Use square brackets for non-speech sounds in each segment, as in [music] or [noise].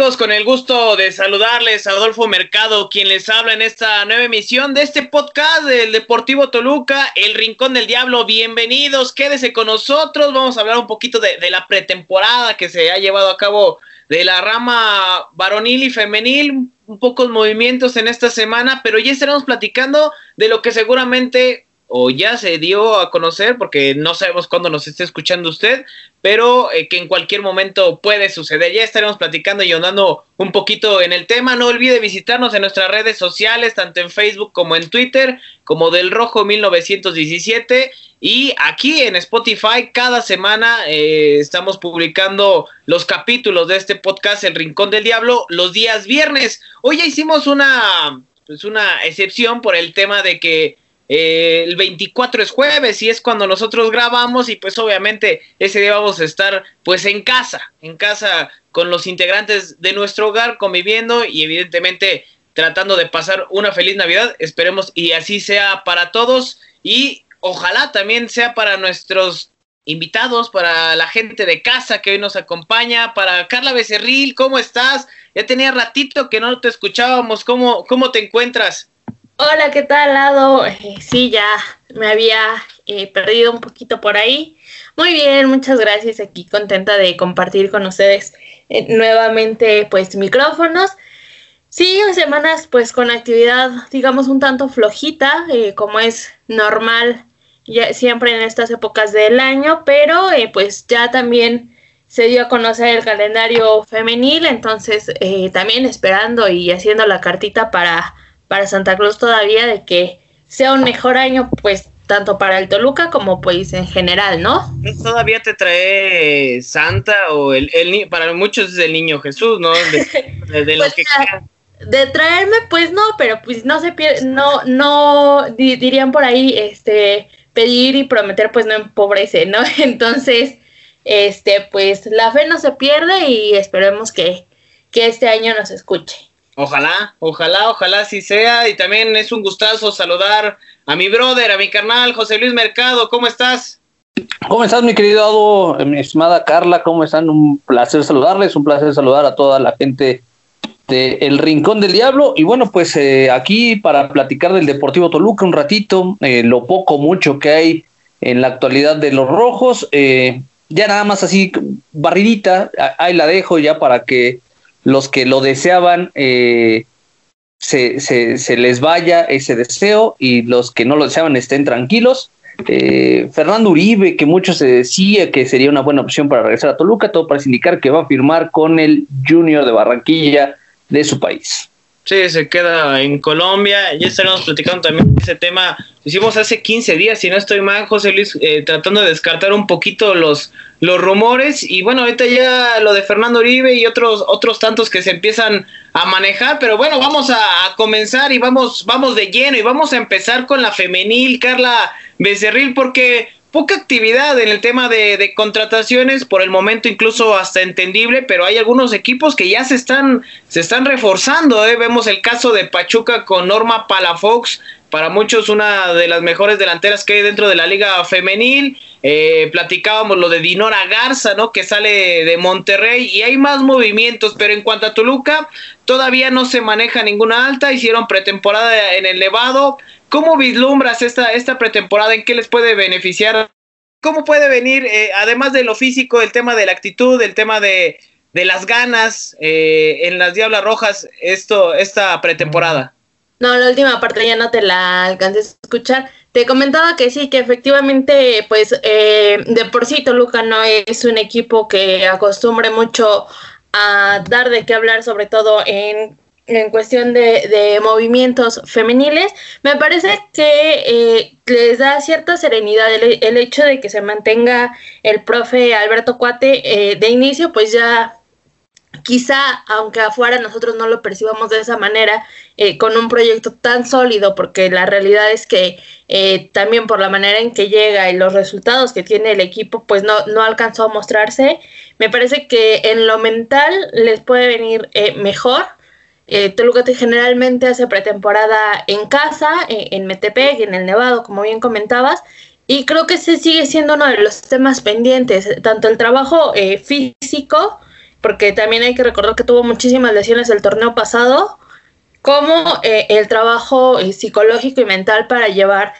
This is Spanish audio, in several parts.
Con el gusto de saludarles, Adolfo Mercado, quien les habla en esta nueva emisión de este podcast del Deportivo Toluca, El Rincón del Diablo. Bienvenidos, quédese con nosotros. Vamos a hablar un poquito de, la pretemporada que se ha llevado a cabo de la rama varonil y femenil, un pocos movimientos en esta semana, pero ya estaremos platicando de lo que seguramente o ya se dio a conocer, porque no sabemos cuándo nos esté escuchando usted, pero eh, que en cualquier momento puede suceder. Ya estaremos platicando y andando un poquito en el tema. No olvide visitarnos en nuestras redes sociales, tanto en Facebook como en Twitter, como del Rojo 1917. Y aquí en Spotify, cada semana eh, estamos publicando los capítulos de este podcast, El Rincón del Diablo, los días viernes. Hoy ya hicimos una, pues una excepción por el tema de que eh, el 24 es jueves y es cuando nosotros grabamos y pues obviamente ese día vamos a estar pues en casa, en casa con los integrantes de nuestro hogar conviviendo y evidentemente tratando de pasar una feliz Navidad. Esperemos y así sea para todos y ojalá también sea para nuestros invitados, para la gente de casa que hoy nos acompaña, para Carla Becerril, ¿cómo estás? Ya tenía ratito que no te escuchábamos, ¿cómo, cómo te encuentras? Hola, ¿qué tal, Lado? Eh, sí, ya me había eh, perdido un poquito por ahí. Muy bien, muchas gracias. Aquí contenta de compartir con ustedes eh, nuevamente, pues, micrófonos. Sí, semanas, pues, con actividad, digamos, un tanto flojita, como es normal ya, siempre en estas épocas del año, pero pues ya también se dio a conocer el calendario femenil, entonces también esperando y haciendo la cartita para para Santa Cruz todavía de que sea un mejor año, pues tanto para el Toluca como pues en general, ¿no? Todavía te trae Santa o el, el para muchos es el niño Jesús, ¿no? De, de, [laughs] pues que de traerme, pues no, pero pues no se pierde, no, no dirían por ahí, este, pedir y prometer, pues no empobrece, ¿no? [laughs] Entonces, este, pues la fe no se pierde y esperemos que, que este año nos escuche. Ojalá, ojalá, ojalá sí sea. Y también es un gustazo saludar a mi brother, a mi carnal, José Luis Mercado. ¿Cómo estás? ¿Cómo estás, mi querido Ado, mi estimada Carla? ¿Cómo están? Un placer saludarles, un placer saludar a toda la gente de El Rincón del Diablo. Y bueno, pues eh, aquí para platicar del Deportivo Toluca un ratito, eh, lo poco, mucho que hay en la actualidad de los rojos. Eh, ya nada más así, barridita, ahí la dejo ya para que los que lo deseaban eh, se, se, les vaya ese deseo y los que no lo deseaban estén tranquilos. Eh, Fernando Uribe, que mucho se decía que sería una buena opción para regresar a Toluca, todo parece indicar que va a firmar con el Junior de Barranquilla de su país. Sí, se queda en Colombia. Ya estaremos platicando también ese tema. Hicimos hace 15 días, si no estoy mal, José Luis, eh, tratando de descartar un poquito los, los rumores. Y bueno, ahorita ya lo de Fernando Uribe y otros, otros tantos que se empiezan a manejar. Pero bueno, vamos a, comenzar y vamos, vamos de lleno y vamos a empezar con la femenil, Carla Becerril, porque poca actividad en el tema de, contrataciones, por el momento incluso hasta entendible, pero hay algunos equipos que ya se están, se están reforzando. ¿eh? Vemos el caso de Pachuca con Norma Palafox, para muchos una de las mejores delanteras que hay dentro de la liga femenil. Eh, platicábamos lo de Dinora Garza, ¿no? Que sale de Monterrey y hay más movimientos, pero en cuanto a Toluca, todavía no se maneja ninguna alta, hicieron pretemporada en el Nevado, ¿Cómo vislumbras esta, esta pretemporada? ¿En qué les puede beneficiar? ¿Cómo puede venir, eh, además de lo físico, el tema de la actitud, el tema de, las ganas eh, en las Diablas Rojas esto, esta pretemporada? No, la última parte ya no te la alcancé a escuchar. Te comentaba que sí, que efectivamente, pues eh, de por sí Toluca no es un equipo que acostumbre mucho a dar de qué hablar, sobre todo en en cuestión de, movimientos femeniles, me parece que eh, les da cierta serenidad el, hecho de que se mantenga el profe Alberto Cuate eh, de inicio, pues ya quizá, aunque afuera nosotros no lo percibamos de esa manera, eh, con un proyecto tan sólido, porque la realidad es que también por la manera en que llega y los resultados que tiene el equipo, pues no, no alcanzó a mostrarse, me parece que en lo mental les puede venir mejor eh, Toluca generalmente hace pretemporada en casa, eh, en Metepec, en el Nevado, como bien comentabas, y creo que ese sigue siendo uno de los temas pendientes, tanto el trabajo eh, físico porque también hay que recordar que tuvo muchísimas lesiones el torneo pasado, como eh, el trabajo eh, psicológico y mental para llevar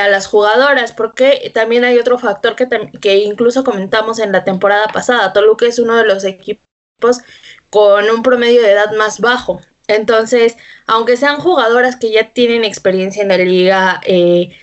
a las jugadoras, porque también hay otro factor que, que incluso comentamos en la temporada pasada. Toluca es uno de los equipos con un promedio de edad más bajo. Entonces, aunque sean jugadoras que ya tienen experiencia en la liga, eh,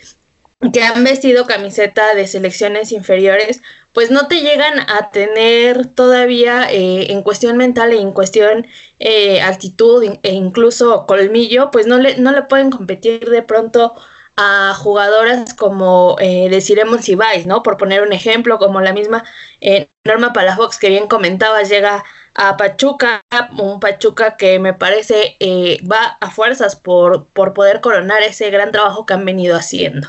que han vestido camiseta de selecciones inferiores, pues no te llegan a tener todavía eh, en cuestión mental e en cuestión eh, actitud e incluso colmillo, pues no le, no le pueden competir de pronto a jugadoras como eh, deciremos Ibáis, ¿no? Por poner un ejemplo, como la misma eh, Norma Palafox que bien comentabas, llega a Pachuca, un Pachuca que me parece va a fuerzas por, por poder coronar ese gran trabajo que han venido haciendo.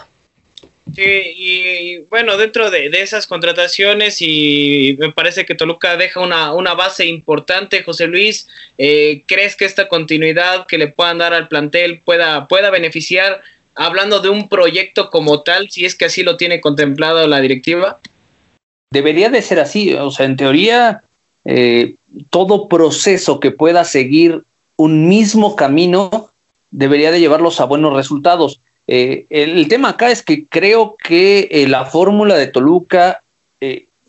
Sí, y, bueno, dentro de, esas contrataciones, y me parece que Toluca deja una, una base importante, José Luis, eh, ¿crees que esta continuidad que le puedan dar al plantel pueda, pueda beneficiar, hablando de un proyecto como tal, si es que así lo tiene contemplado la directiva? Debería de ser así, o sea, en teoría, eh, todo proceso que pueda seguir un mismo camino debería de llevarlos a buenos resultados eh, el, tema acá es que creo que eh, la fórmula de Toluca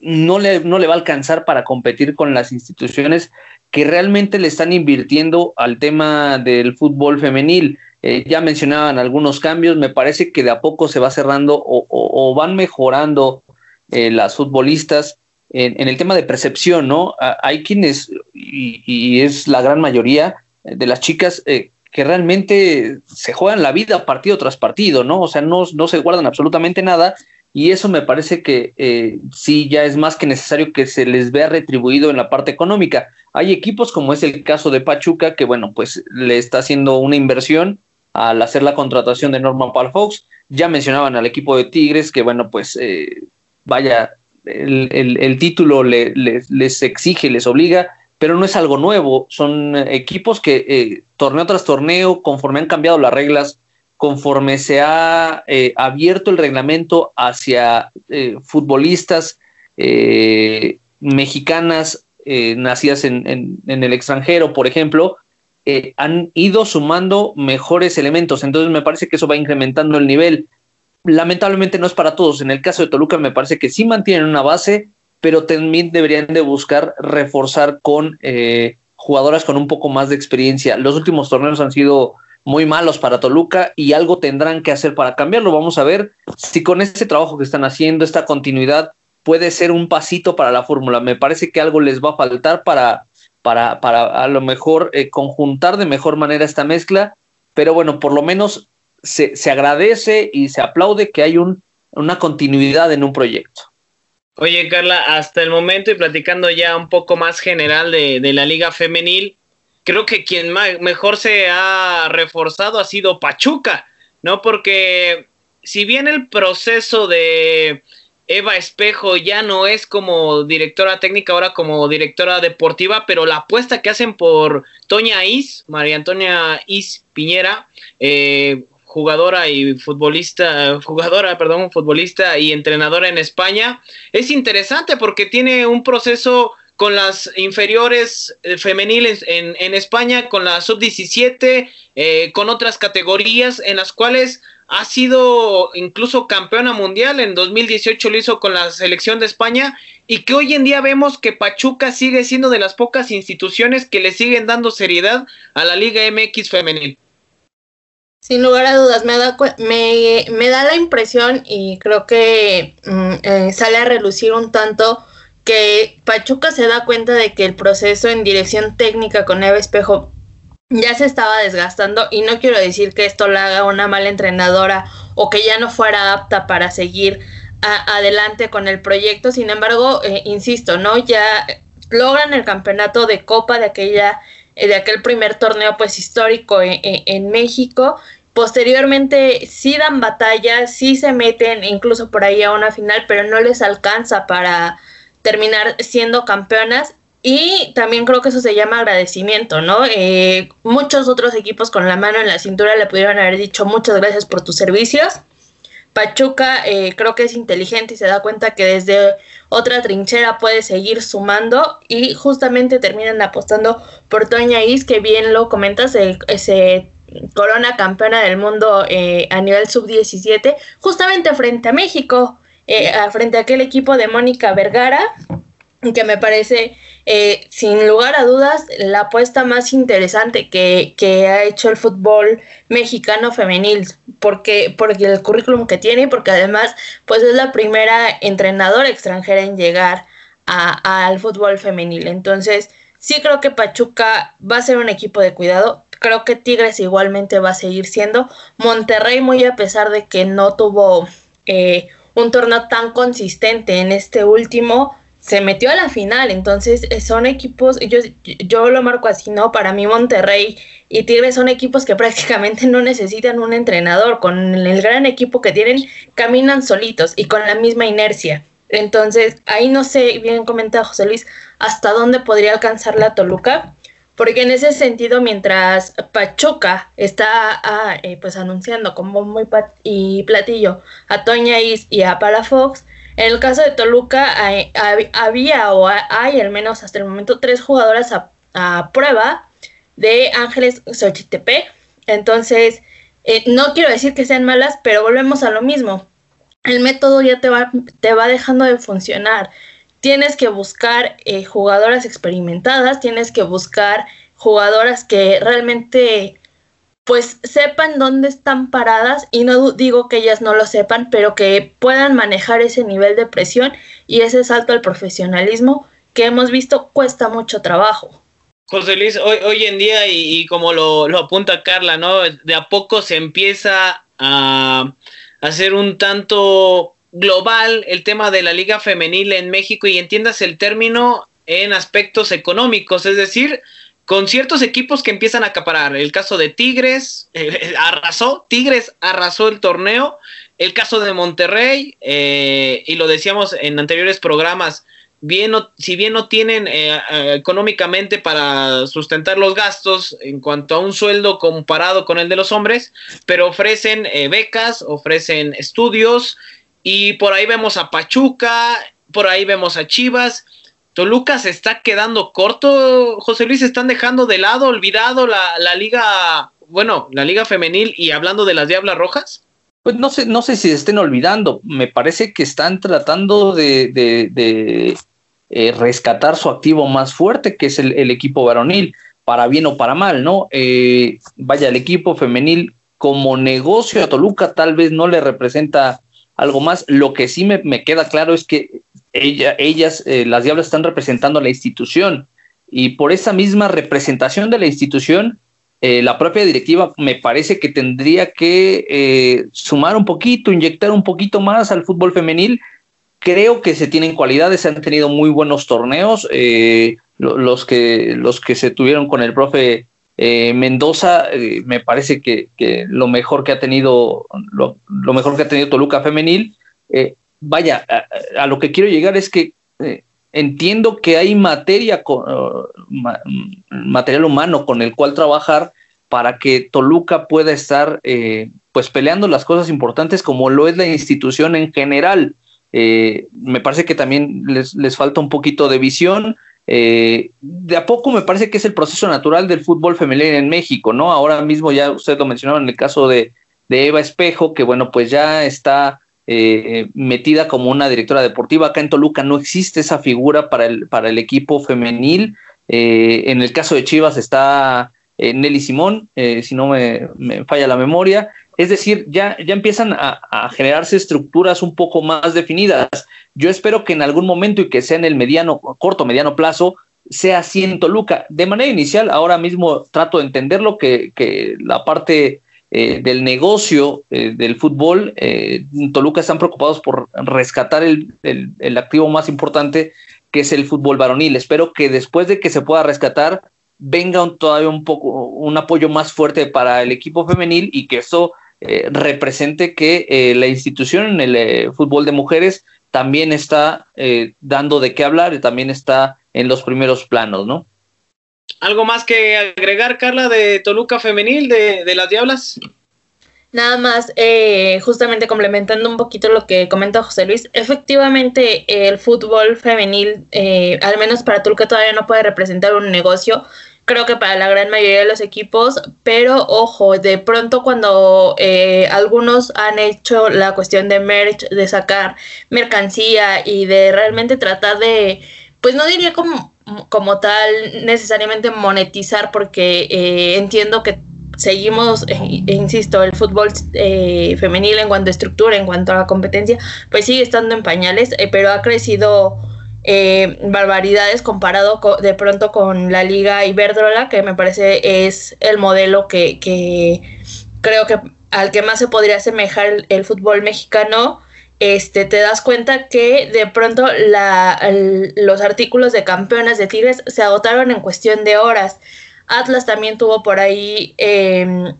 no, le, no le va a alcanzar para competir con las instituciones que realmente le están invirtiendo al tema del fútbol femenil. ya mencionaban algunos cambios, me parece que de a poco se va cerrando o, van mejorando las futbolistas en, el tema de percepción, ¿no? hay quienes, y, y, es la gran mayoría de las chicas, que realmente se juegan la vida partido tras partido, ¿no? O sea, no, no se guardan absolutamente nada y eso me parece que eh, sí ya es más que necesario que se les vea retribuido en la parte económica. Hay equipos como es el caso de Pachuca que, bueno, pues le está haciendo una inversión al hacer la contratación de Norman Fox. Ya mencionaban al equipo de Tigres que, bueno, pues eh, vaya, el, el, título le, les exige, les obliga pero no es algo nuevo, son equipos que eh, torneo tras torneo, conforme han cambiado las reglas, conforme se ha eh, abierto el reglamento hacia eh, futbolistas mexicanas nacidas en, en, el extranjero, por ejemplo, han ido sumando mejores elementos, entonces me parece que eso va incrementando el nivel. Lamentablemente no es para todos, en el caso de Toluca me parece que sí mantienen una base, pero también deberían de buscar reforzar con eh, jugadoras con un poco más de experiencia. Los últimos torneos han sido muy malos para Toluca y algo tendrán que hacer para cambiarlo. Vamos a ver si con este trabajo que están haciendo, esta continuidad, puede ser un pasito para la fórmula. Me parece que algo les va a faltar para, para, para a lo mejor eh, conjuntar de mejor manera esta mezcla, pero bueno, por lo menos se, se agradece y se aplaude que hay un, una continuidad en un proyecto. Oye, Carla, hasta el momento y platicando ya un poco más general de, la liga femenil, creo que quien mejor se ha reforzado ha sido Pachuca, ¿no? Porque si bien el proceso de Eva Espejo ya no es como directora técnica, ahora como directora deportiva, pero la apuesta que hacen por Toña Is, María Antonia Is Piñera, eh, jugadora y futbolista, jugadora, perdón, futbolista y entrenadora en España, es interesante porque tiene un proceso con las inferiores eh, femeniles en, en, España, con la sub-17, eh, con otras categorías en las cuales ha sido incluso campeona mundial, en 2018 lo hizo con la selección de España y que hoy en día vemos que Pachuca sigue siendo de las pocas instituciones que le siguen dando seriedad a la Liga MX femenil. Sin lugar a dudas, me da, me, me da la impresión y creo que mm, eh, sale a relucir un tanto que Pachuca se da cuenta de que el proceso en dirección técnica con Eva Espejo ya se estaba desgastando y no quiero decir que esto la haga una mala entrenadora o que ya no fuera apta para seguir adelante con el proyecto, sin embargo, eh, insisto, ¿no? Ya logran el campeonato de Copa de aquella eh, de aquel primer torneo pues histórico en, México. Posteriormente sí dan batalla, sí se meten incluso por ahí a una final, pero no les alcanza para terminar siendo campeonas. Y también creo que eso se llama agradecimiento, ¿no? Eh, muchos otros equipos con la mano en la cintura le pudieron haber dicho muchas gracias por tus servicios, Pachuca eh, creo que es inteligente y se da cuenta que desde otra trinchera puede seguir sumando y justamente terminan apostando por Toña Is, que bien lo comentas, ese corona campeona del mundo eh, a nivel sub-17, justamente frente a México, eh, frente a aquel equipo de Mónica Vergara, que me parece, eh, sin lugar a dudas, la apuesta más interesante que, que, ha hecho el fútbol mexicano femenil, porque, porque el currículum que tiene y porque además pues es la primera entrenadora extranjera en llegar al fútbol femenil. Entonces, sí creo que Pachuca va a ser un equipo de cuidado. Creo que Tigres igualmente va a seguir siendo. Monterrey, muy a pesar de que no tuvo eh, un torneo tan consistente en este último, se metió a la final, entonces eh, son equipos, yo, yo lo marco así, ¿no? Para mí Monterrey y Tigres son equipos que [laughs] prácticamente no necesitan un entrenador, con el gran equipo que tienen, caminan solitos y con la misma inercia. Entonces, ahí no sé, bien comentado José Luis, hasta dónde podría alcanzar la Toluca, porque en ese sentido, mientras Pachuca está ah, eh, pues anunciando como muy y platillo a Toña Is y a Palafox, en el caso de Toluca había o hay al menos hasta el momento tres jugadoras a, prueba de Ángeles Xochitepec. Entonces, eh, no quiero decir que sean malas, pero volvemos a lo mismo. El método ya te va, te va dejando de funcionar. Tienes que buscar eh, jugadoras experimentadas, tienes que buscar jugadoras que realmente pues sepan dónde están paradas y no digo que ellas no lo sepan, pero que puedan manejar ese nivel de presión y ese salto al profesionalismo que hemos visto cuesta mucho trabajo. José Luis, hoy, hoy en día, y, como lo, apunta Carla, ¿no? De a poco se empieza a hacer un tanto global el tema de la liga femenil en México y entiendas el término en aspectos económicos, es decir, con ciertos equipos que empiezan a acaparar. El caso de Tigres, eh, [laughs] arrasó, Tigres arrasó el torneo. El caso de Monterrey, eh, y lo decíamos en anteriores programas, bien si bien no tienen eh, económicamente para sustentar los gastos en cuanto a un sueldo comparado con el de los hombres, pero ofrecen becas, ofrecen estudios, y por ahí vemos a Pachuca, por ahí vemos a Chivas, Toluca se está quedando corto, José Luis, están dejando de lado, olvidado la, la liga, bueno, la liga femenil y hablando de las Diablas Rojas. Pues no sé, no sé si se estén olvidando, me parece que están tratando de, de, eh, rescatar su activo más fuerte, que es el, equipo varonil, para bien o para mal, ¿no? Eh, vaya, el equipo femenil como negocio a Toluca tal vez no le representa algo más. Lo que sí me, me queda claro es que ella, ellas, eh, las diablas, están representando a la institución y por esa misma representación de la institución, eh, la propia directiva me parece que tendría que eh, sumar un poquito, inyectar un poquito más al fútbol femenil. Creo que se tienen cualidades, han tenido muy buenos torneos. los, que, los que se tuvieron con el profe Mendoza, me parece que, lo mejor que ha tenido, lo, mejor que ha tenido Toluca femenil vaya, a, lo que quiero llegar es que eh, entiendo que hay materia, material humano con el cual trabajar para que Toluca pueda estar eh, pues peleando las cosas importantes como lo es la institución en general. Eh, me parece que también les, les, falta un poquito de visión. De a poco me parece que es el proceso natural del fútbol femenino en México, ¿no? Ahora mismo ya usted lo mencionaba en el caso de, Eva Espejo, que bueno, pues ya está eh, metida como una directora deportiva. Acá en Toluca no existe esa figura para el, para el equipo femenil. Eh, en el caso de Chivas está eh, Nelly Simón, si no me, falla la memoria. Es decir, ya, ya empiezan a, generarse estructuras un poco más definidas. Yo espero que en algún momento y que sea en el mediano, corto, mediano plazo, sea así en Toluca. De manera inicial, ahora mismo trato de entenderlo que, que la parte eh, del negocio eh, del fútbol, eh, Toluca están preocupados por rescatar el, el, activo más importante que es el fútbol varonil. Espero que después de que se pueda rescatar venga todavía un poco un apoyo más fuerte para el equipo femenil y que eso represente que la institución en el fútbol de mujeres también está dando de qué hablar y también está en los primeros planos, ¿no? ¿Algo más que agregar, Carla, de Toluca Femenil, de, las Diablas? Nada más, eh, justamente complementando un poquito lo que comenta José Luis, efectivamente el fútbol femenil, eh, al menos para Tulca todavía no puede representar un negocio, creo que para la gran mayoría de los equipos, pero ojo, de pronto cuando eh, algunos han hecho la cuestión de merch, de sacar mercancía y de realmente tratar de, pues no diría como, como tal necesariamente monetizar, porque entiendo que seguimos, eh, insisto, el fútbol eh, femenil en cuanto a estructura, en cuanto a la competencia, pues sigue estando en pañales, eh, pero ha crecido barbaridades comparado de pronto con la Liga Iberdrola, que me parece es el modelo que, que creo que al que más se podría asemejar el, fútbol mexicano. Este, te das cuenta que de pronto la, los artículos de campeonas de Tigres se agotaron en cuestión de horas. Atlas también tuvo por ahí em,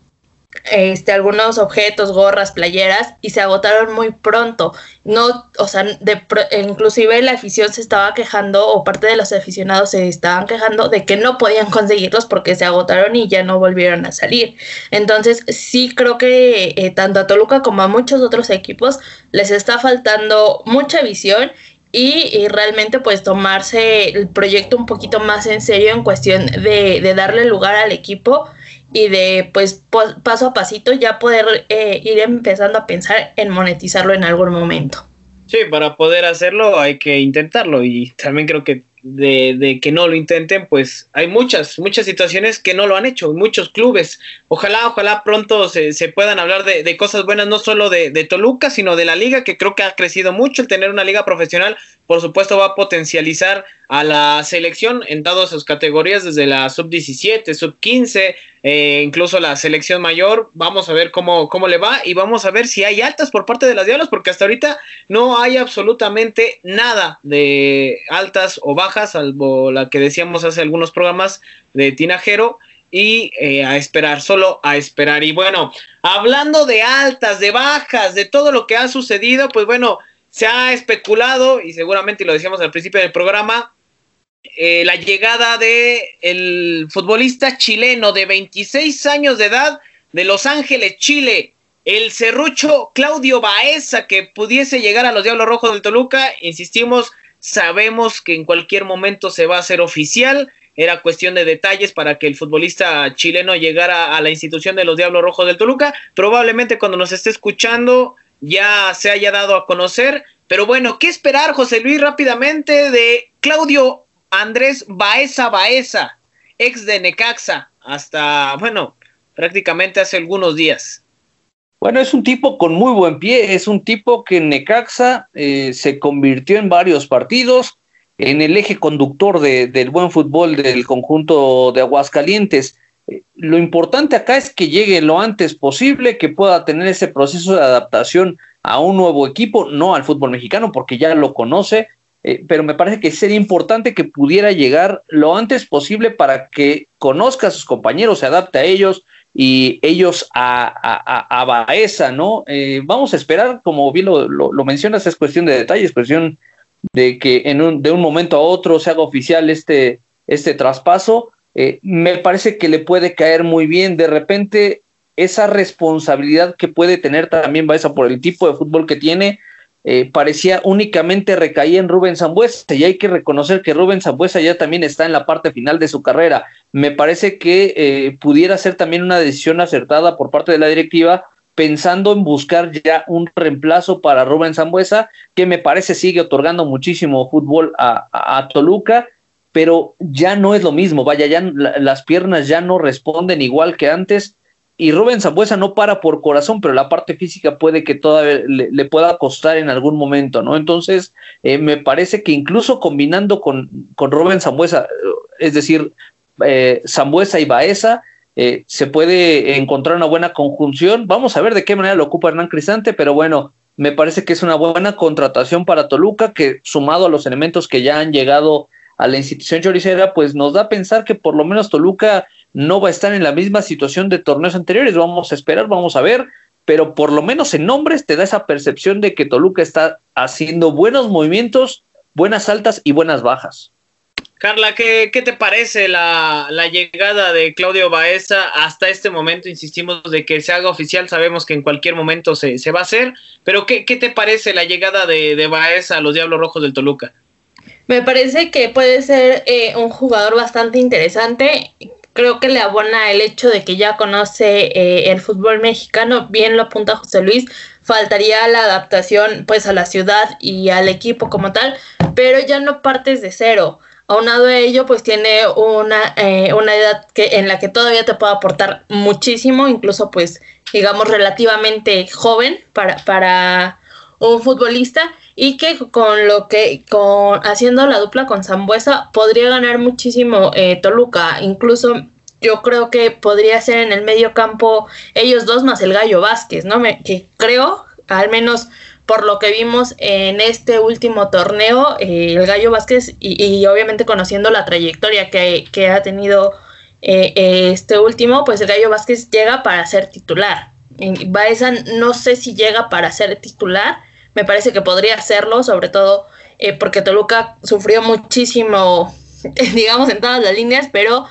este, algunos objetos, gorras, playeras, y se agotaron muy pronto. No, o sea, de, inclusive la afición se estaba quejando, o parte de los aficionados se estaban quejando de que no podían conseguirlos porque se agotaron y ya no volvieron a salir. Entonces, sí creo que eh, tanto a Toluca como a muchos otros equipos les está faltando mucha visión y, realmente pues tomarse el proyecto un poquito más en serio en cuestión de, de darle lugar al equipo y de pues paso a pasito ya poder eh, ir empezando a pensar en monetizarlo en algún momento. Sí, para poder hacerlo hay que intentarlo y también creo que de, de, que no lo intenten, pues hay muchas, muchas situaciones que no lo han hecho, muchos clubes. Ojalá, ojalá pronto se, se puedan hablar de, de, cosas buenas, no solo de, de, Toluca, sino de la liga, que creo que ha crecido mucho. El tener una liga profesional, por supuesto, va a potencializar a la selección en todas sus categorías, desde la sub-17, sub-15, eh, incluso la selección mayor. Vamos a ver cómo, cómo le va y vamos a ver si hay altas por parte de las Diablas, porque hasta ahorita no hay absolutamente nada de altas o bajas, salvo la que decíamos hace algunos programas de Tinajero. Y eh, a esperar, solo a esperar. Y bueno, hablando de altas, de bajas, de todo lo que ha sucedido, pues bueno, se ha especulado, y seguramente lo decíamos al principio del programa, eh, la llegada de el futbolista chileno de 26 años de edad de Los Ángeles, Chile, el serrucho Claudio Baeza, que pudiese llegar a los Diablos Rojos del Toluca. Insistimos, sabemos que en cualquier momento se va a hacer oficial. Era cuestión de detalles para que el futbolista chileno llegara a la institución de los Diablos Rojos del Toluca. Probablemente cuando nos esté escuchando ya se haya dado a conocer. Pero bueno, ¿qué esperar, José Luis, rápidamente de Claudio Andrés Baeza Baeza, ex de Necaxa, hasta, bueno, prácticamente hace algunos días. Bueno, es un tipo con muy buen pie, es un tipo que en Necaxa eh, se convirtió en varios partidos, en el eje conductor del buen fútbol del conjunto de Aguascalientes. Eh, lo importante acá es que llegue lo antes posible, que pueda tener ese proceso de adaptación a un nuevo equipo, no al fútbol mexicano, porque ya lo conoce, eh, pero me parece que sería importante que pudiera llegar lo antes posible para que conozca a sus compañeros, se adapte a ellos y ellos a, a, a Baeza, ¿no? Eh, vamos a esperar, como bien lo, lo, mencionas, es cuestión de detalles, cuestión de que en un, de un momento a otro se haga oficial este, este traspaso. Eh, me parece que le puede caer muy bien. De repente, esa responsabilidad que puede tener también Baeza por el tipo de fútbol que tiene, eh, parecía únicamente recaía en Rubén Zambuesa y hay que reconocer que Rubén Zambuesa ya también está en la parte final de su carrera. Me parece que eh, pudiera ser también una decisión acertada por parte de la directiva pensando en buscar ya un reemplazo para Rubén Zambuesa, que me parece sigue otorgando muchísimo fútbol a, Toluca, pero ya no es lo mismo, vaya, ya las piernas ya no responden igual que antes y Rubén Zambuesa no para por corazón, pero la parte física puede que todavía le, pueda costar en algún momento, ¿no? Entonces, eh, me parece que incluso combinando con, con Rubén Zambuesa, eh, es decir, eh, y Baeza, eh, se puede encontrar una buena conjunción. Vamos a ver de qué manera lo ocupa Hernán Cristante, pero bueno, me parece que es una buena contratación para Toluca, que sumado a los elementos que ya han llegado a la institución choricera, pues nos da a pensar que por lo menos Toluca no va a estar en la misma situación de torneos anteriores. Vamos a esperar, vamos a ver, pero por lo menos en nombres te da esa percepción de que Toluca está haciendo buenos movimientos, buenas altas y buenas bajas. Carla, ¿qué, qué te parece la, la, llegada de Claudio Baeza hasta este momento? Insistimos de que se haga oficial, sabemos que en cualquier momento se, se va a hacer, pero ¿qué, ¿qué, te parece la llegada de, de, Baeza a los Diablos Rojos del Toluca? Me parece que puede ser eh, un jugador bastante interesante. Creo que le abona el hecho de que ya conoce eh, el fútbol mexicano, bien lo apunta José Luis, faltaría la adaptación pues a la ciudad y al equipo como tal, pero ya no partes de cero. Aunado a ello, pues tiene una, eh, una edad que, en la que todavía te puede aportar muchísimo, incluso pues digamos relativamente joven para, para un futbolista y que con lo que con haciendo la dupla con Zambuesa podría ganar muchísimo eh, Toluca, incluso yo creo que podría ser en el medio campo ellos dos más el Gallo Vázquez, ¿no? Me, que creo, al menos por lo que vimos en este último torneo, eh, el Gallo Vázquez, y, obviamente conociendo la trayectoria que, ha tenido eh, este último, pues el Gallo Vázquez llega para ser titular. Baeza no sé si llega para ser titular, me parece que podría hacerlo, sobre todo eh, porque Toluca sufrió muchísimo, [laughs] digamos, en todas las líneas, pero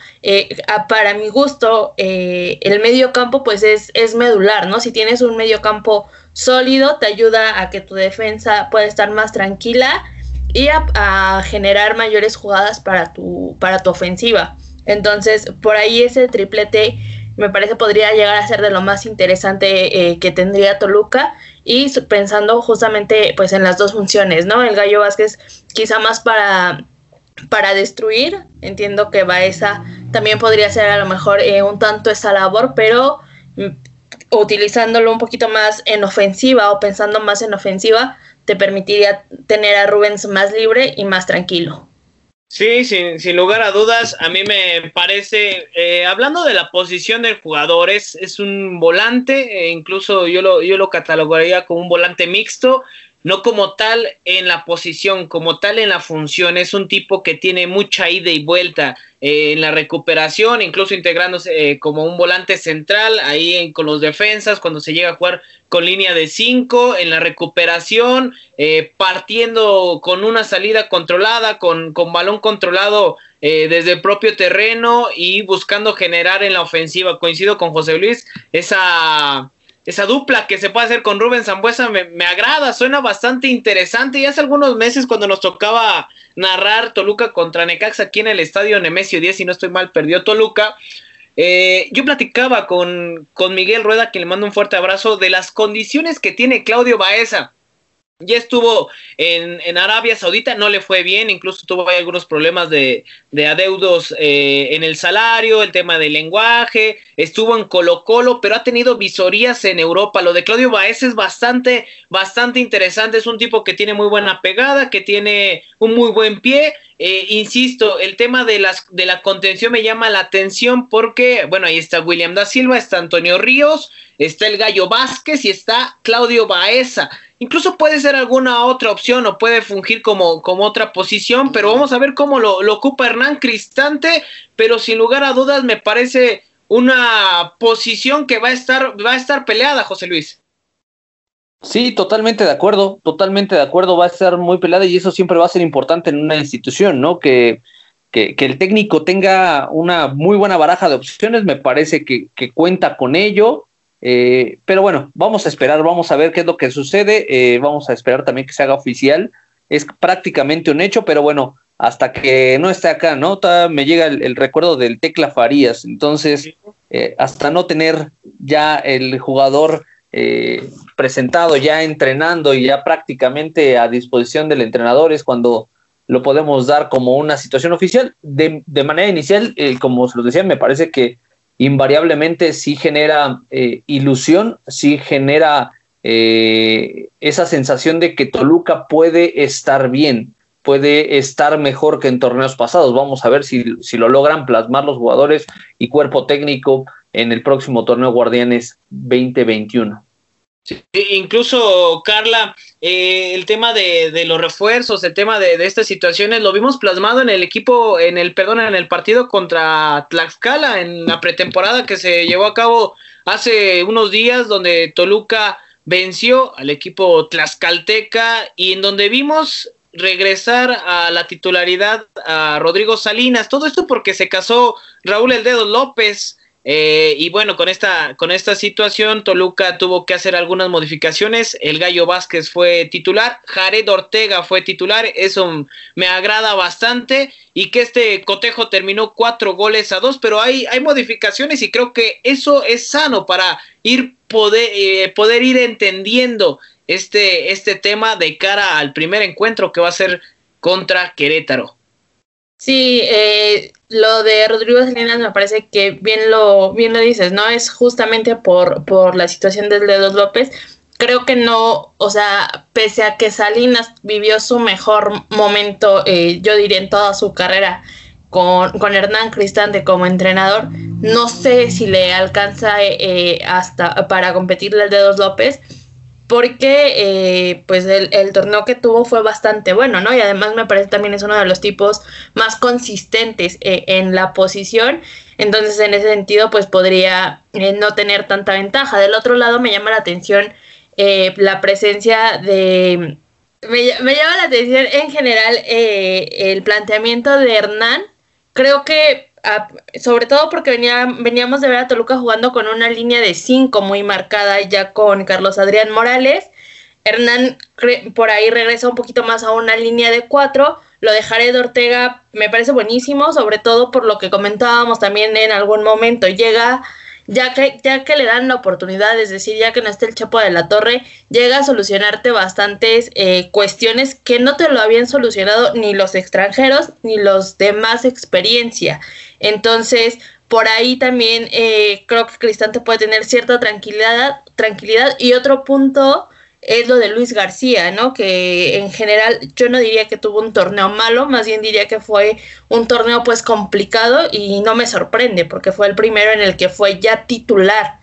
para mi gusto, el medio campo pues es, es medular, ¿no? Si tienes un medio campo sólido te ayuda a que tu defensa pueda estar más tranquila y a, generar mayores jugadas para tu, para tu ofensiva. Entonces, por ahí ese triplete me parece podría llegar a ser de lo más interesante eh, que tendría Toluca y pensando justamente pues en las dos funciones, ¿no? El Gallo Vázquez quizá más para para destruir, entiendo que Baeza también podría ser a lo mejor eh, un tanto esa labor, pero utilizándolo un poquito más en ofensiva o pensando más en ofensiva, te permitiría tener a Rubens más libre y más tranquilo. Sí, sin, sin lugar a dudas, a mí me parece, eh, hablando de la posición del jugador, es, es un volante, e incluso yo lo, yo lo catalogaría como un volante mixto, no como tal en la posición, como tal en la función. Es un tipo que tiene mucha ida y vuelta eh, en la recuperación, incluso integrándose eh, como un volante central ahí con los defensas, cuando se llega a jugar con línea de 5, en la recuperación, eh, partiendo con una salida controlada, con, con balón controlado desde el propio terreno y buscando generar en la ofensiva. Coincido con José Luis, esa esa dupla que se puede hacer con Rubén Zambuesa me, me, agrada, suena bastante interesante. Y hace algunos meses cuando nos tocaba narrar Toluca contra Necaxa aquí en el estadio Nemesio 10, si no estoy mal, perdió Toluca. Eh, yo platicaba con, con Miguel Rueda, quien le mando un fuerte abrazo, de las condiciones que tiene Claudio Baeza ya estuvo en, en, Arabia Saudita, no le fue bien, incluso tuvo algunos problemas de, de adeudos eh, en el salario, el tema del lenguaje, estuvo en Colo Colo, pero ha tenido visorías en Europa. Lo de Claudio Baez es bastante, bastante interesante, es un tipo que tiene muy buena pegada, que tiene un muy buen pie. Eh, insisto, el tema de, las, de la contención me llama la atención porque, bueno, ahí está William da Silva, está Antonio Ríos, está el Gallo Vázquez y está Claudio Baeza. Incluso puede ser alguna otra opción o puede fungir como, como otra posición, pero vamos a ver cómo lo, lo ocupa Hernán Cristante, pero sin lugar a dudas me parece una posición que va a estar, va a estar peleada, José Luis. Sí, totalmente de acuerdo, totalmente de acuerdo, va a estar muy peleada y eso siempre va a ser importante en una institución, ¿no? Que, que, que el técnico tenga una muy buena baraja de opciones, me parece que, que cuenta con ello eh, pero bueno, vamos a esperar, vamos a ver qué es lo que sucede, eh, vamos a esperar también que se haga oficial. Es prácticamente un hecho, pero bueno, hasta que no esté acá, ¿no? me llega el, recuerdo del Tecla Farías, entonces, eh, hasta no tener ya el jugador presentado, ya entrenando y ya prácticamente a disposición del entrenador es cuando lo podemos dar como una situación oficial. De, de manera inicial, como se lo decía, me parece que invariablemente sí genera eh, ilusión, sí genera eh, esa sensación de que Toluca puede estar bien, puede estar mejor que en torneos pasados. Vamos a ver si, si lo logran plasmar los jugadores y cuerpo técnico en el próximo torneo Guardianes 2021 incluso, Carla, eh, el tema de, de, los refuerzos, el tema de, de, estas situaciones, lo vimos plasmado en el equipo, en el, perdón, en el partido contra Tlaxcala, en la pretemporada que se llevó a cabo hace unos días, donde Toluca venció al equipo tlaxcalteca y en donde vimos regresar a la titularidad a Rodrigo Salinas. Todo esto porque se casó Raúl El Dedo López. Eh, y bueno, con esta, con esta situación, Toluca tuvo que hacer algunas modificaciones. El Gallo Vázquez fue titular, Jared Ortega fue titular. Eso me agrada bastante. Y que este cotejo terminó cuatro goles a dos, pero hay, hay modificaciones y creo que eso es sano para ir poder, eh, poder ir entendiendo este, este tema de cara al primer encuentro que va a ser contra Querétaro. Sí, eh, lo de Rodrigo Salinas me parece que bien lo, bien lo dices, ¿no? Es justamente por, por la situación del Dedos López. Creo que no, o sea, pese a que Salinas vivió su mejor momento, eh, yo diría en toda su carrera, con, con, Hernán Cristante como entrenador, no sé si le alcanza eh, hasta para competirle el Dedos López porque eh, pues el, torneo que tuvo fue bastante bueno, ¿no? Y además me parece también es uno de los tipos más consistentes eh, en la posición, entonces en ese sentido pues podría eh, no tener tanta ventaja. Del otro lado me llama la atención la presencia de... Me, me, llama la atención en general el planteamiento de Hernán. Creo que sobre todo porque venía, veníamos de ver a Toluca jugando con una línea de 5 muy marcada ya con Carlos Adrián Morales. Hernán por ahí regresa un poquito más a una línea de 4. Lo dejaré de Ortega me parece buenísimo, sobre todo por lo que comentábamos también en algún momento. Llega ya que, ya que le dan la oportunidad, es decir, ya que no esté el Chapo de la Torre, llega a solucionarte bastantes eh, cuestiones que no te lo habían solucionado ni los extranjeros ni los de más experiencia. Entonces, por ahí también eh, creo que Cristante puede tener cierta tranquilidad, tranquilidad. Y otro punto es lo de Luis García, ¿no? Que en general yo no diría que tuvo un torneo malo, más bien diría que fue un torneo pues complicado y no me sorprende porque fue el primero en el que fue ya titular.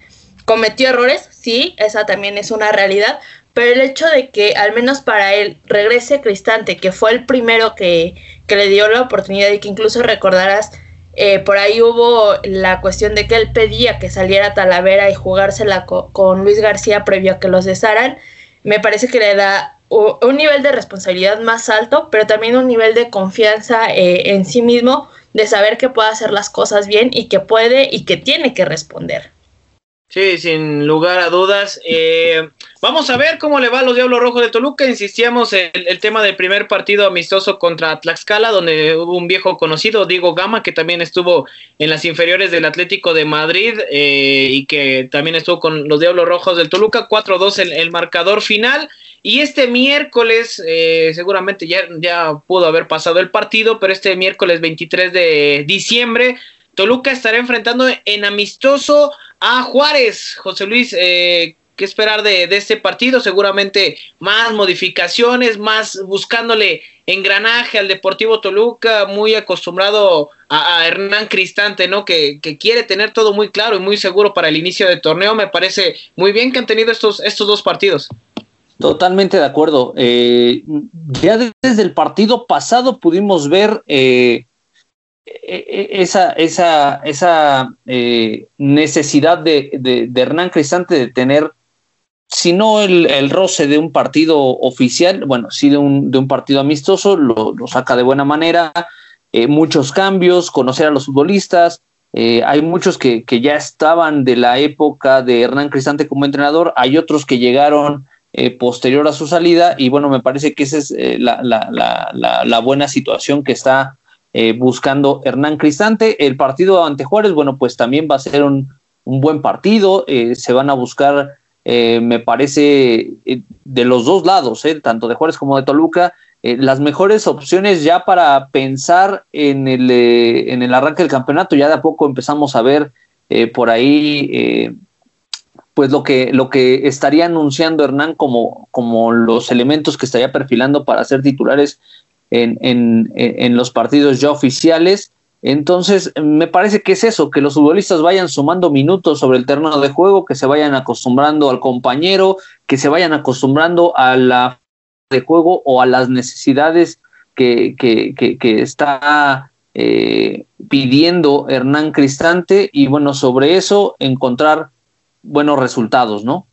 Cometió errores, sí, esa también es una realidad, pero el hecho de que al menos para él regrese Cristante, que fue el primero que, que le dio la oportunidad y que incluso recordarás, eh, por ahí hubo la cuestión de que él pedía que saliera Talavera y jugársela con Luis García previo a que los cesaran me parece que le da un nivel de responsabilidad más alto, pero también un nivel de confianza eh, en sí mismo, de saber que puede hacer las cosas bien y que puede y que tiene que responder. Sí, sin lugar a dudas. Eh, vamos a ver cómo le va a los Diablos Rojos de Toluca. Insistíamos en el, tema del primer partido amistoso contra Tlaxcala, donde hubo un viejo conocido, Diego Gama, que también estuvo en las inferiores del Atlético de Madrid eh, y que también estuvo con los Diablos Rojos del Toluca. 4-2 el, el, marcador final. Y este miércoles, eh, seguramente ya, ya pudo haber pasado el partido, pero este miércoles 23 de diciembre, Toluca estará enfrentando en amistoso a Juárez. José Luis, eh, ¿qué esperar de, este partido? Seguramente más modificaciones, más buscándole engranaje al Deportivo Toluca, muy acostumbrado a, Hernán Cristante, ¿no? Que, quiere tener todo muy claro y muy seguro para el inicio del torneo. Me parece muy bien que han tenido estos, estos dos partidos. Totalmente de acuerdo. Eh, ya desde el partido pasado pudimos ver eh, esa, esa, esa eh, necesidad de, de, Hernán Cristante de tener, si no el, roce de un partido oficial, bueno, sí de un, de un partido amistoso, lo, saca de buena manera, eh, muchos cambios, conocer a los futbolistas, eh, hay muchos que, que, ya estaban de la época de Hernán Cristante como entrenador, hay otros que llegaron posterior a su salida y bueno, me parece que esa es la, la, la, la buena situación que está eh, buscando Hernán Cristante. El partido ante Juárez, bueno, pues también va a ser un, buen partido. Eh, se van a buscar, eh, me parece, de los dos lados, tanto de Juárez como de Toluca, las mejores opciones ya para pensar en el, en el arranque del campeonato. Ya de a poco empezamos a ver por ahí pues lo que, lo que estaría anunciando Hernán como, como los elementos que estaría perfilando para ser titulares en, en, en los partidos ya oficiales. Entonces, me parece que es eso, que los futbolistas vayan sumando minutos sobre el terreno de juego, que se vayan acostumbrando al compañero, que se vayan acostumbrando a la de juego o a las necesidades que, que, que, está eh, pidiendo Hernán Cristante y bueno, sobre eso encontrar buenos resultados, ¿no?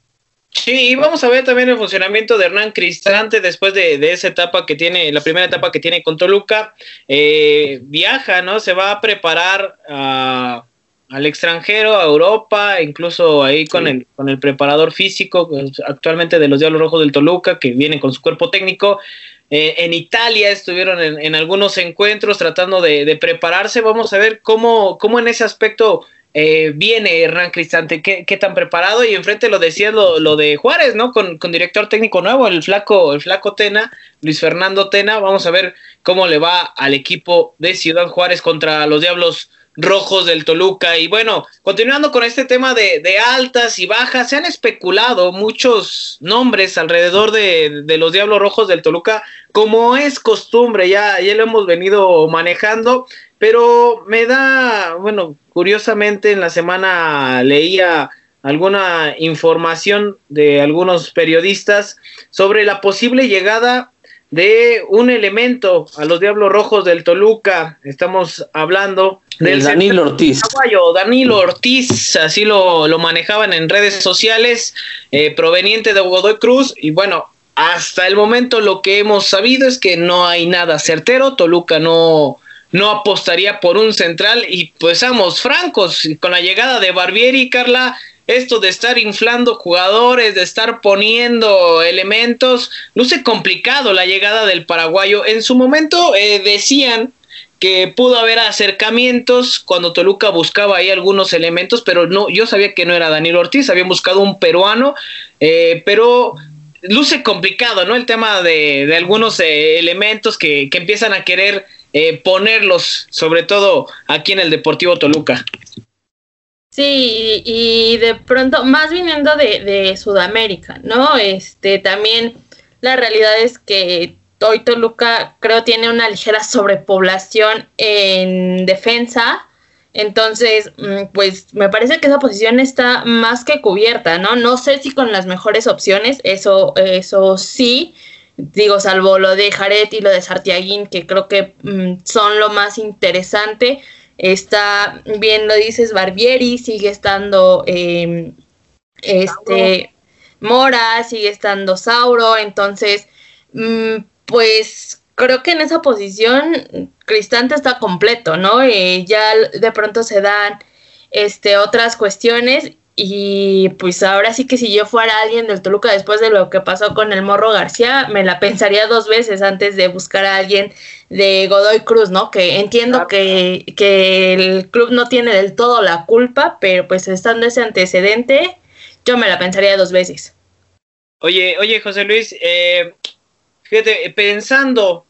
Sí, y vamos a ver también el funcionamiento de Hernán Cristante después de, esa etapa que tiene, la primera etapa que tiene con Toluca. Eh, viaja, ¿no? Se va a preparar al extranjero, a Europa, incluso ahí con, el, con el preparador físico pues, actualmente de los Diablos Rojos del Toluca, que viene con su cuerpo técnico. Eh, en Italia estuvieron en, algunos encuentros tratando de, prepararse. Vamos a ver cómo, cómo en ese aspecto eh, viene Hernán Cristante, ¿qué, tan preparado y enfrente lo decía lo, de Juárez, ¿no? Con, director técnico nuevo, el flaco, el flaco Tena, Luis Fernando Tena, vamos a ver cómo le va al equipo de Ciudad Juárez contra los Diablos Rojos del Toluca. Y bueno, continuando con este tema de, altas y bajas, se han especulado muchos nombres alrededor de, de, los Diablos Rojos del Toluca, como es costumbre, ya, ya lo hemos venido manejando, pero me da, bueno, Curiosamente, en la semana leía alguna información de algunos periodistas sobre la posible llegada de un elemento a los Diablos Rojos del Toluca. Estamos hablando del Danilo Ortiz. Danilo Ortiz, así lo, manejaban en redes sociales, eh, proveniente de Godoy Cruz. Y bueno, hasta el momento lo que hemos sabido es que no hay nada certero. Toluca no, no apostaría por un central y pues seamos francos, con la llegada de Barbieri, Carla, esto de estar inflando jugadores, de estar poniendo elementos, luce complicado la llegada del paraguayo. En su momento eh, decían que pudo haber acercamientos cuando Toluca buscaba ahí algunos elementos, pero no, yo sabía que no era Daniel Ortiz, habían buscado un peruano, eh, pero luce complicado, ¿no? El tema de, de algunos eh, elementos que, que empiezan a querer eh, ponerlos, sobre todo aquí en el Deportivo Toluca. Sí, y de pronto, más viniendo de, Sudamérica, ¿no? Este, también la realidad es que hoy Toluca creo tiene una ligera sobrepoblación en defensa, entonces, mm, pues me parece que esa posición está más que cubierta, ¿no? No sé si con las mejores opciones, eso, eso sí, digo, salvo lo de Jaret y lo de Sartiaguín, que creo que mm, son lo más interesante. Está bien, lo dices, Barbieri, sigue estando em, este Mora, sigue estando Sauro, entonces, mm, pues creo que en esa posición Cristante está completo, ¿no? Eh, ya de pronto se dan este, otras cuestiones y pues ahora sí que si yo fuera alguien del Toluca después de lo que pasó con el Morro García, me la pensaría dos veces antes de buscar a alguien de Godoy Cruz, ¿no? Que entiendo que, que, el club no tiene del todo la culpa, pero pues estando ese antecedente, yo me la pensaría dos veces. Oye, oye, José Luis, eh, fíjate, pensando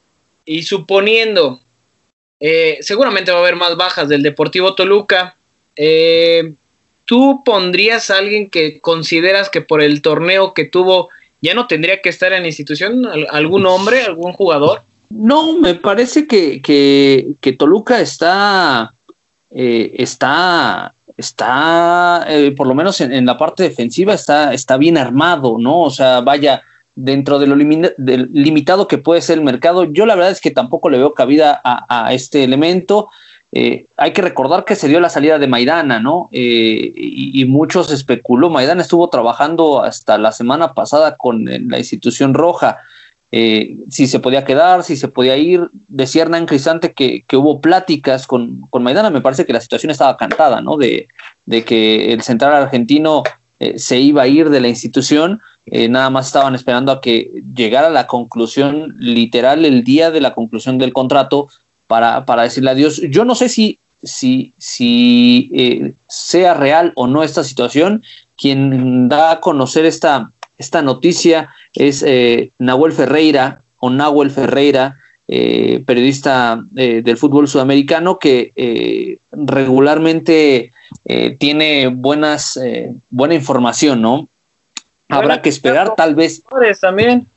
y suponiendo, eh, seguramente va a haber más bajas del Deportivo Toluca. Eh, ¿tú pondrías a alguien que consideras que por el torneo que tuvo ya no tendría que estar en la institución? ¿Algún hombre, algún jugador? No, me parece que, que, Toluca está, eh, está, está eh, por lo menos en, la parte defensiva, está, está bien armado, ¿no? O sea, vaya, dentro de lo limitado que puede ser el mercado, yo la verdad es que tampoco le veo cabida a, a este elemento. Eh, hay que recordar que se dio la salida de Maidana, ¿no? Eh, y, muchos especuló. Maidana estuvo trabajando hasta la semana pasada con eh, la institución roja. si se podía quedar, si se podía ir. Decía Hernán Cristante que, hubo pláticas con, con, Maidana. Me parece que la situación estaba cantada, ¿no? De, de que el central argentino se iba a ir de la institución. nada más estaban esperando a que llegara la conclusión literal el día de la conclusión del contrato para, para decirle adiós. Yo no sé si, si, si eh, sea real o no esta situación. Quien da a conocer esta, esta noticia es eh, Nahuel Ferreira o Nahuel Ferreira, eh, periodista del fútbol sudamericano que regularmente tiene buenas, buena información, ¿no? Habrá que esperar, tal vez. También.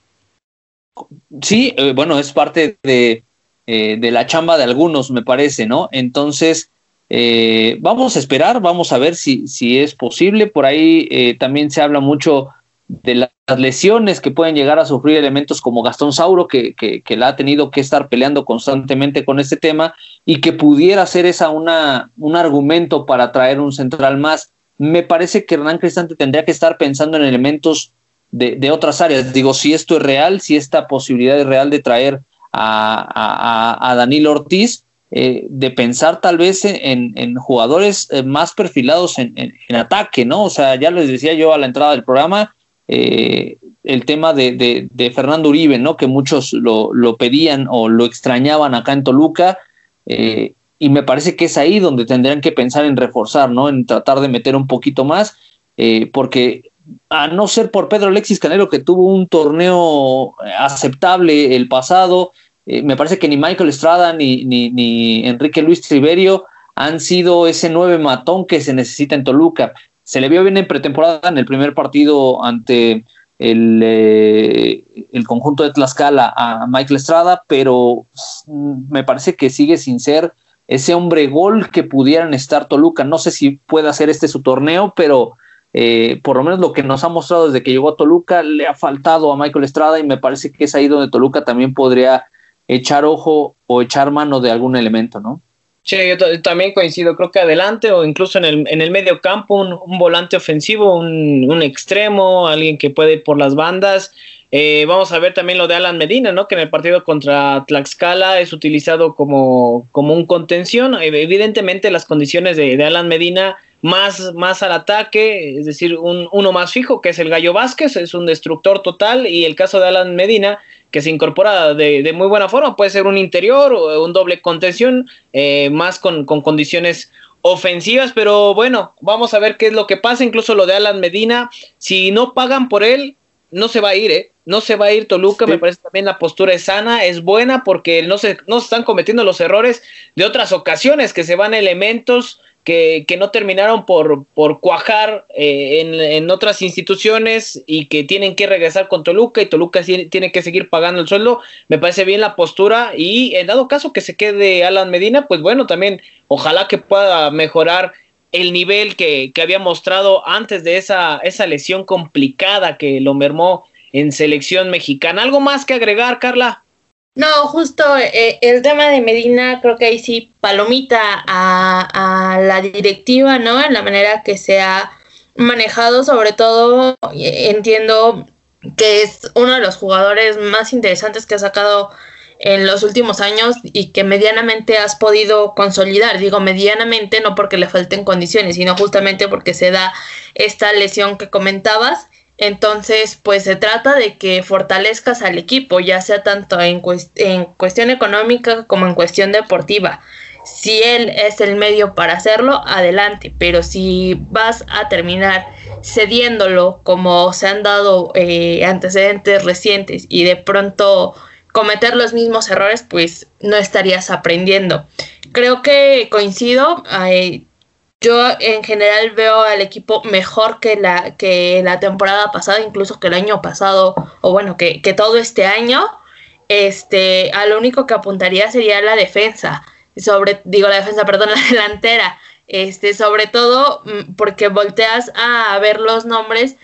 Sí, bueno, es parte de, eh, de la chamba de algunos, me parece, ¿no? Entonces, eh, vamos a esperar, vamos a ver si, si es posible. Por ahí eh, también se habla mucho de las lesiones que pueden llegar a sufrir elementos como Gastón Sauro, que, que, la ha tenido que estar peleando constantemente con este tema y que pudiera ser esa una, un argumento para traer un central más. Me parece que Hernán Cristante tendría que estar pensando en elementos de, otras áreas. Digo, si esto es real, si esta posibilidad es real de traer a, a, Danilo Ortiz, eh, de pensar tal vez en, jugadores eh, más perfilados en, ataque, ¿no? O sea, ya les decía yo a la entrada del programa, eh, el tema de, Fernando Uribe, ¿no? Que muchos lo, pedían o lo extrañaban acá en Toluca. y me parece que es ahí donde tendrían que pensar en reforzar, ¿no? En tratar de meter un poquito más, porque a no ser por Pedro Alexis Canelo, que tuvo un torneo aceptable el pasado, eh, me parece que ni Michael Estrada ni, ni, Enrique Luis Triverio han sido ese nueve matón que se necesita en Toluca. Se le vio bien en pretemporada en el primer partido ante el, eh, el conjunto de Tlaxcala a Michael Estrada, pero mm, me parece que sigue sin ser ese hombre gol que pudieran estar Toluca. No sé si puede hacer este su torneo, pero eh, por lo menos lo que nos ha mostrado desde que llegó a Toluca le ha faltado a Michael Estrada y me parece que es ahí donde Toluca también podría echar ojo o echar mano de algún elemento, ¿no? Sí, yo también coincido, creo que adelante o incluso en el, en el medio campo, un, volante ofensivo, un, un, extremo, alguien que puede ir por las bandas. Eh, vamos a ver también lo de Alan Medina, ¿no? Que en el partido contra Tlaxcala es utilizado como, como un contención. Evidentemente las condiciones de, de Alan Medina más, más al ataque, es decir, un, uno más fijo, que es el Gallo Vázquez, es un destructor total, y el caso de Alan Medina, que se incorpora de, muy buena forma, puede ser un interior o un doble contención, eh, más con, con, condiciones ofensivas, pero bueno, vamos a ver qué es lo que pasa, incluso lo de Alan Medina, si no pagan por él, no se va a ir, ¿eh? No se va a ir Toluca, me parece también la postura es sana, es buena porque no se, no se están cometiendo los errores de otras ocasiones, que se van elementos que, no terminaron por, por cuajar eh, en, otras instituciones y que tienen que regresar con Toluca y Toluca tiene que seguir pagando el sueldo. Me parece bien la postura y en dado caso que se quede Alan Medina, pues bueno, también ojalá que pueda mejorar el nivel que, que había mostrado antes de esa, esa lesión complicada que lo mermó en selección mexicana. ¿Algo más que agregar, Carla? No, justo eh, el tema de Medina, creo que ahí sí palomita a, la directiva, ¿no? En la manera que se ha manejado, sobre todo entiendo que es uno de los jugadores más interesantes que ha sacado en los últimos años y que medianamente has podido consolidar. Digo medianamente no porque le falten condiciones, sino justamente porque se da esta lesión que comentabas entonces, pues se trata de que fortalezcas al equipo, ya sea tanto en, cuestión económica como en cuestión deportiva. Si él es el medio para hacerlo, adelante, pero si vas a terminar cediéndolo como se han dado eh, antecedentes recientes y de pronto cometer los mismos errores, pues no estarías aprendiendo. Creo que coincido, yo en general veo al equipo mejor que la, que la temporada pasada, incluso que el año pasado, o bueno, que, que todo este año. Este, a lo único que apuntaría sería la defensa, sobre, digo la defensa, [laughs] perdón, la delantera. Este, sobre todo mm, porque volteas a ver los nombres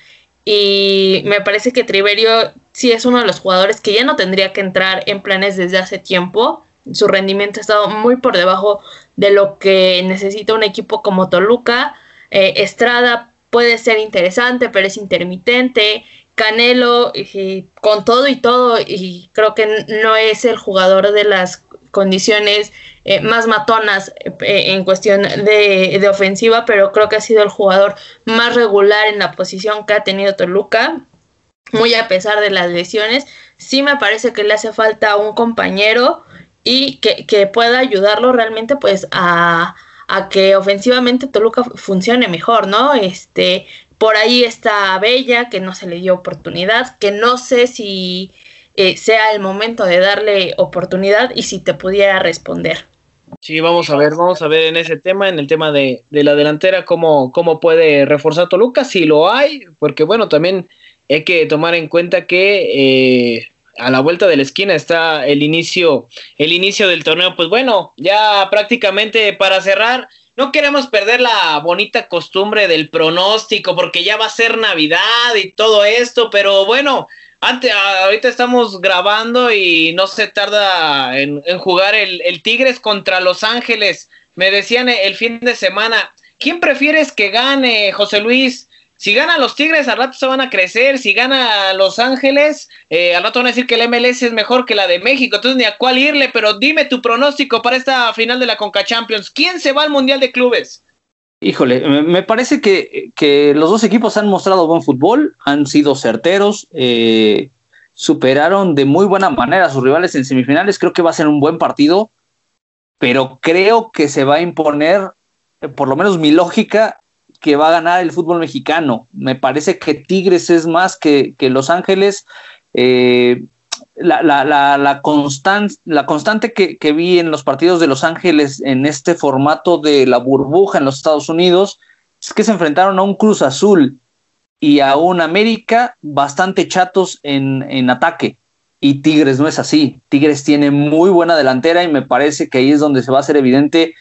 y me parece que Triverio sí es uno de los jugadores que ya no tendría que entrar en planes desde hace tiempo. Su rendimiento ha estado muy por debajo de lo que necesita un equipo como Toluca. Eh, Estrada puede ser interesante, pero es intermitente. Canelo, con todo y todo, y creo que no es el jugador de las condiciones eh, más matonas eh, en cuestión de, de, ofensiva, pero creo que ha sido el jugador más regular en la posición que ha tenido Toluca, muy a pesar de las lesiones. Sí me parece que le hace falta un compañero y que, pueda ayudarlo realmente pues a, que ofensivamente Toluca funcione mejor, ¿no? Este, por ahí está Bella, que no se le dio oportunidad, que no sé si eh, sea el momento de darle oportunidad y si te pudiera responder. Sí, vamos a ver, vamos a ver en ese tema, en el tema de, de la delantera, cómo, cómo puede reforzar Toluca, si lo hay, porque bueno, también hay que tomar en cuenta que eh, a la vuelta de la esquina está el inicio, el inicio del torneo. Pues bueno, ya prácticamente para cerrar, no queremos perder la bonita costumbre del pronóstico, porque ya va a ser Navidad y todo esto, pero bueno, antes, ahorita estamos grabando y no se tarda en, jugar el, el, Tigres contra Los Ángeles. Me decían el fin de semana, ¿quién prefieres que gane, José Luis? Si ganan los Tigres, al rato se van a crecer. Si gana Los Ángeles, eh, al rato van a decir que el MLS es mejor que la de México. Entonces, ni a cuál irle. Pero dime tu pronóstico para esta final de la Conca Champions. ¿Quién se va al Mundial de Clubes? Híjole, me parece que, que los dos equipos han mostrado buen fútbol, han sido certeros, eh, superaron de muy buena manera a sus rivales en semifinales. Creo que va a ser un buen partido, pero creo que se va a imponer, eh, por lo menos mi lógica, que va a ganar el fútbol mexicano. Me parece que Tigres es más que, Los Ángeles. Eh, la, la, la, la, la constante que, que, vi en los partidos de Los Ángeles en este formato de la burbuja en los Estados Unidos es que se enfrentaron a un Cruz Azul y a un América bastante chatos en, en ataque. Y Tigres no es así. Tigres tiene muy buena delantera y me parece que ahí es donde se va a hacer evidente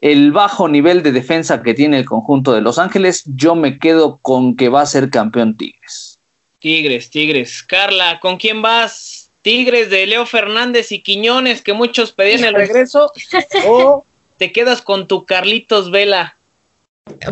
el bajo nivel de defensa que tiene el conjunto de Los Ángeles, yo me quedo con que va a ser campeón Tigres. Tigres, Tigres. Carla, ¿con quién vas? Tigres de Leo Fernández y Quiñones, que muchos pedían el regreso, [laughs] o te quedas con tu Carlitos Vela.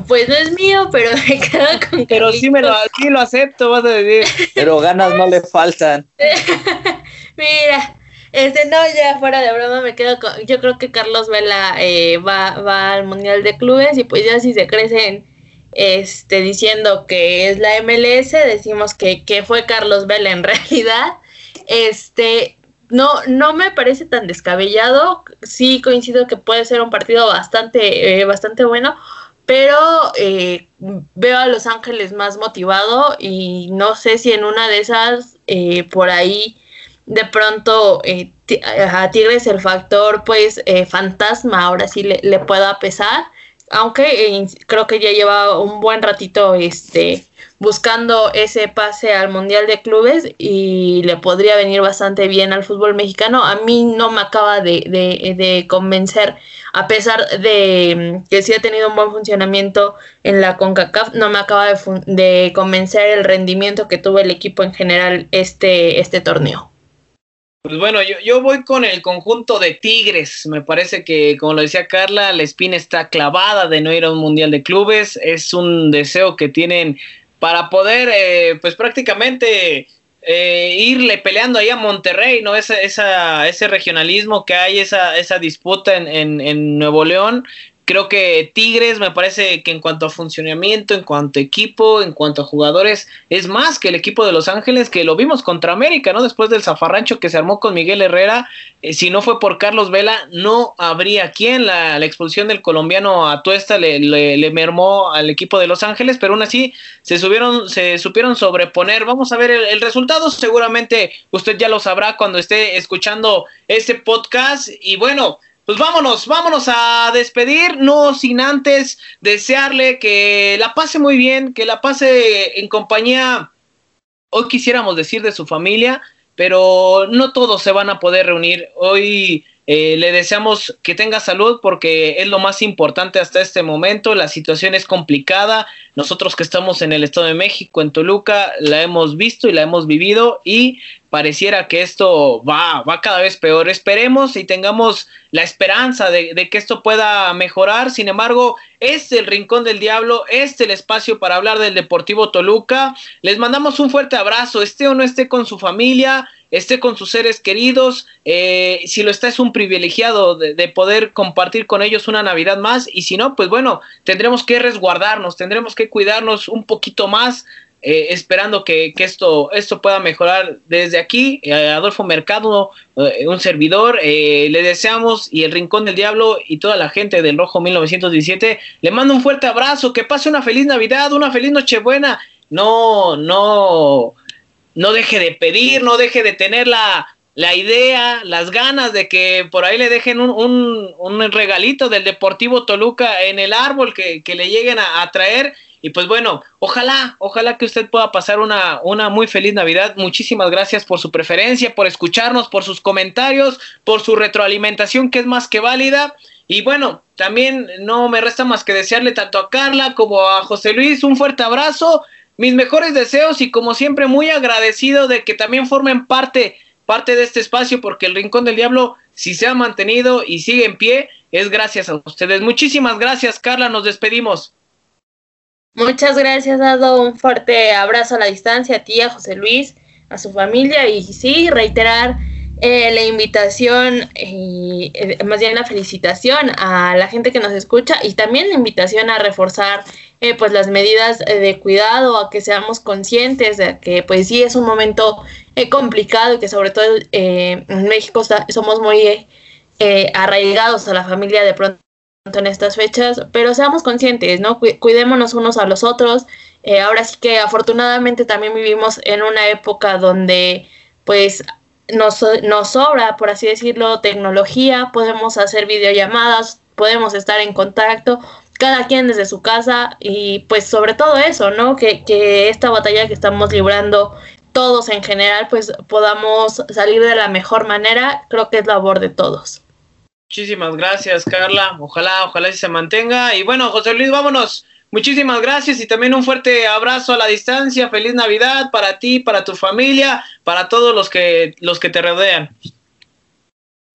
Pues no es mío, pero me quedo con Pero sí me lo, sí lo acepto, vas a decir. Pero ganas no le faltan. [laughs] Mira, este, no, ya fuera de broma, me quedo con. Yo creo que Carlos Vela eh, va, va al Mundial de Clubes y pues ya si se crecen este, diciendo que es la MLS, decimos que, que fue Carlos Vela en [laughs] realidad. Este, no, no me parece tan descabellado. Sí coincido que puede ser un partido bastante, eh, bastante bueno, pero eh, veo a Los Ángeles más motivado y no sé si en una de esas por ahí de pronto eh, a Tigres el factor pues eh, fantasma ahora sí le, le pueda pesar aunque eh, creo que ya lleva un buen ratito este buscando ese pase al mundial de clubes y le podría venir bastante bien al fútbol mexicano. A mí no me acaba de, de, de convencer a pesar de mm, que sí ha tenido un buen funcionamiento en la CONCACAF no me acaba de, de convencer el rendimiento que tuvo el equipo en general este, este torneo pues bueno, yo, yo, voy con el conjunto de Tigres. Me parece que, como lo decía Carla, la espina está clavada de no ir a un mundial de clubes. Es un deseo que tienen para poder, eh, pues prácticamente eh, irle peleando ahí a Monterrey, ¿no? Esa, esa, ese regionalismo que hay, esa, esa disputa en, en, en Nuevo León. Creo que Tigres me parece que en cuanto a funcionamiento, en cuanto a equipo, en cuanto a jugadores, es más que el equipo de Los Ángeles que lo vimos contra América, ¿no? Después del zafarrancho que se armó con Miguel Herrera, eh, si no fue por Carlos Vela, no habría quien. La, la expulsión del colombiano a Tuesta le, le, mermó al equipo de Los Ángeles, pero aún así se subieron, se supieron sobreponer. Vamos a ver el resultado, seguramente usted ya lo sabrá cuando esté escuchando este podcast. Y bueno, pues vámonos, vámonos a despedir, no sin antes desearle que la pase muy bien, que la pase en compañía, hoy quisiéramos decir de su familia, pero no todos se van a poder reunir. Hoy eh, le deseamos que tenga salud porque es lo más importante hasta este momento. La situación es complicada. Nosotros que estamos en el Estado de México, en Toluca, la hemos visto y la hemos vivido y pareciera que esto va, va cada vez peor. Esperemos y tengamos la esperanza de, que esto pueda mejorar. Sin embargo, es el Rincón del Diablo, es el espacio para hablar del Deportivo Toluca. Les mandamos un fuerte abrazo, esté o no esté con su familia, esté con sus seres queridos. Eh, si lo está, es un privilegiado de poder compartir con ellos una Navidad más. Y si no, pues bueno, tendremos que resguardarnos, tendremos que cuidarnos un poquito más eh, esperando que, que, esto, esto pueda mejorar desde aquí. Eh, Adolfo Mercado, eh, un servidor, le deseamos y el Rincón del Diablo y toda la gente del Rojo 1917, le mando un fuerte abrazo, que pase una feliz Navidad, una feliz Nochebuena. No, no, no deje de pedir, no deje de tener la, la idea, las ganas de que por ahí le dejen un, un, un regalito del Deportivo Toluca en el árbol que, que le lleguen a, a traer y pues bueno, ojalá, ojalá que usted pueda pasar una, una muy feliz Navidad. Muchísimas gracias por su preferencia, por escucharnos, por sus comentarios, por su retroalimentación que es más que válida. Y bueno, también no me resta más que desearle tanto a Carla como a José Luis un fuerte abrazo, mis mejores deseos y como siempre muy agradecido de que también formen parte, parte de este espacio porque el Rincón del Diablo, si se ha mantenido y sigue en pie, es gracias a ustedes. Muchísimas gracias, Carla, nos despedimos. Muchas gracias, Dado. Un fuerte abrazo a la distancia a ti, a José Luis, a su familia y sí, reiterar eh, la invitación y eh, más bien la felicitación a la gente que nos escucha y también la invitación a reforzar eh, pues las medidas de cuidado, a que seamos conscientes de que pues sí es un momento complicado y que sobre todo en México somos muy arraigados a la familia de pronto en estas fechas, pero seamos conscientes, ¿no? Cuidémonos unos a los otros. ahora sí que afortunadamente también vivimos en una época donde pues nos, nos sobra, por así decirlo, tecnología, podemos hacer videollamadas, podemos estar en contacto, cada quien desde su casa y pues sobre todo eso, ¿no? Que, que esta batalla que estamos librando todos en general, pues podamos salir de la mejor manera, creo que es labor de todos. Muchísimas gracias, Carla. Ojalá, ojalá se mantenga. Y bueno, José Luis, vámonos Muchísimas gracias y también un fuerte abrazo a la distancia. Feliz Navidad para ti, para tu familia, para todos los que los que te rodean.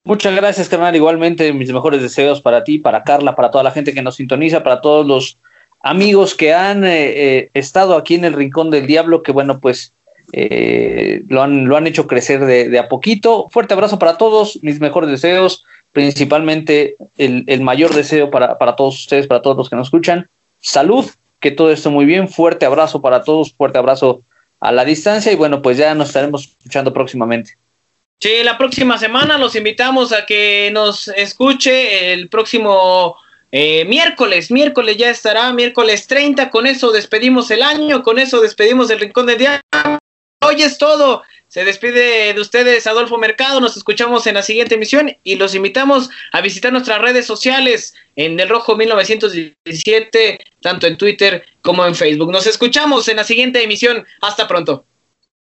Muchas gracias, carnal. Igualmente, mis mejores deseos para ti, para Carla, para toda la gente que nos sintoniza, para todos los amigos que han eh, eh, estado aquí en el Rincón del Diablo, que bueno, pues eh, lo, han, lo han hecho crecer de, a poquito. Fuerte abrazo para todos, mis mejores deseos, principalmente el, el mayor deseo para, para todos ustedes, para todos los que nos escuchan salud, que todo esté muy bien, fuerte abrazo para todos, fuerte abrazo a la distancia y bueno, pues ya nos estaremos escuchando próximamente. Sí, la próxima semana los invitamos a que nos escuche el próximo eh, miércoles, miércoles ya estará, miércoles 30, con eso despedimos el año, con eso despedimos el Rincón del Día. Hoy es todo. Se despide de ustedes Adolfo Mercado. Nos escuchamos en la siguiente emisión y los invitamos a visitar nuestras redes sociales en El Rojo 1917, tanto en Twitter como en Facebook. Nos escuchamos en la siguiente emisión. Hasta pronto.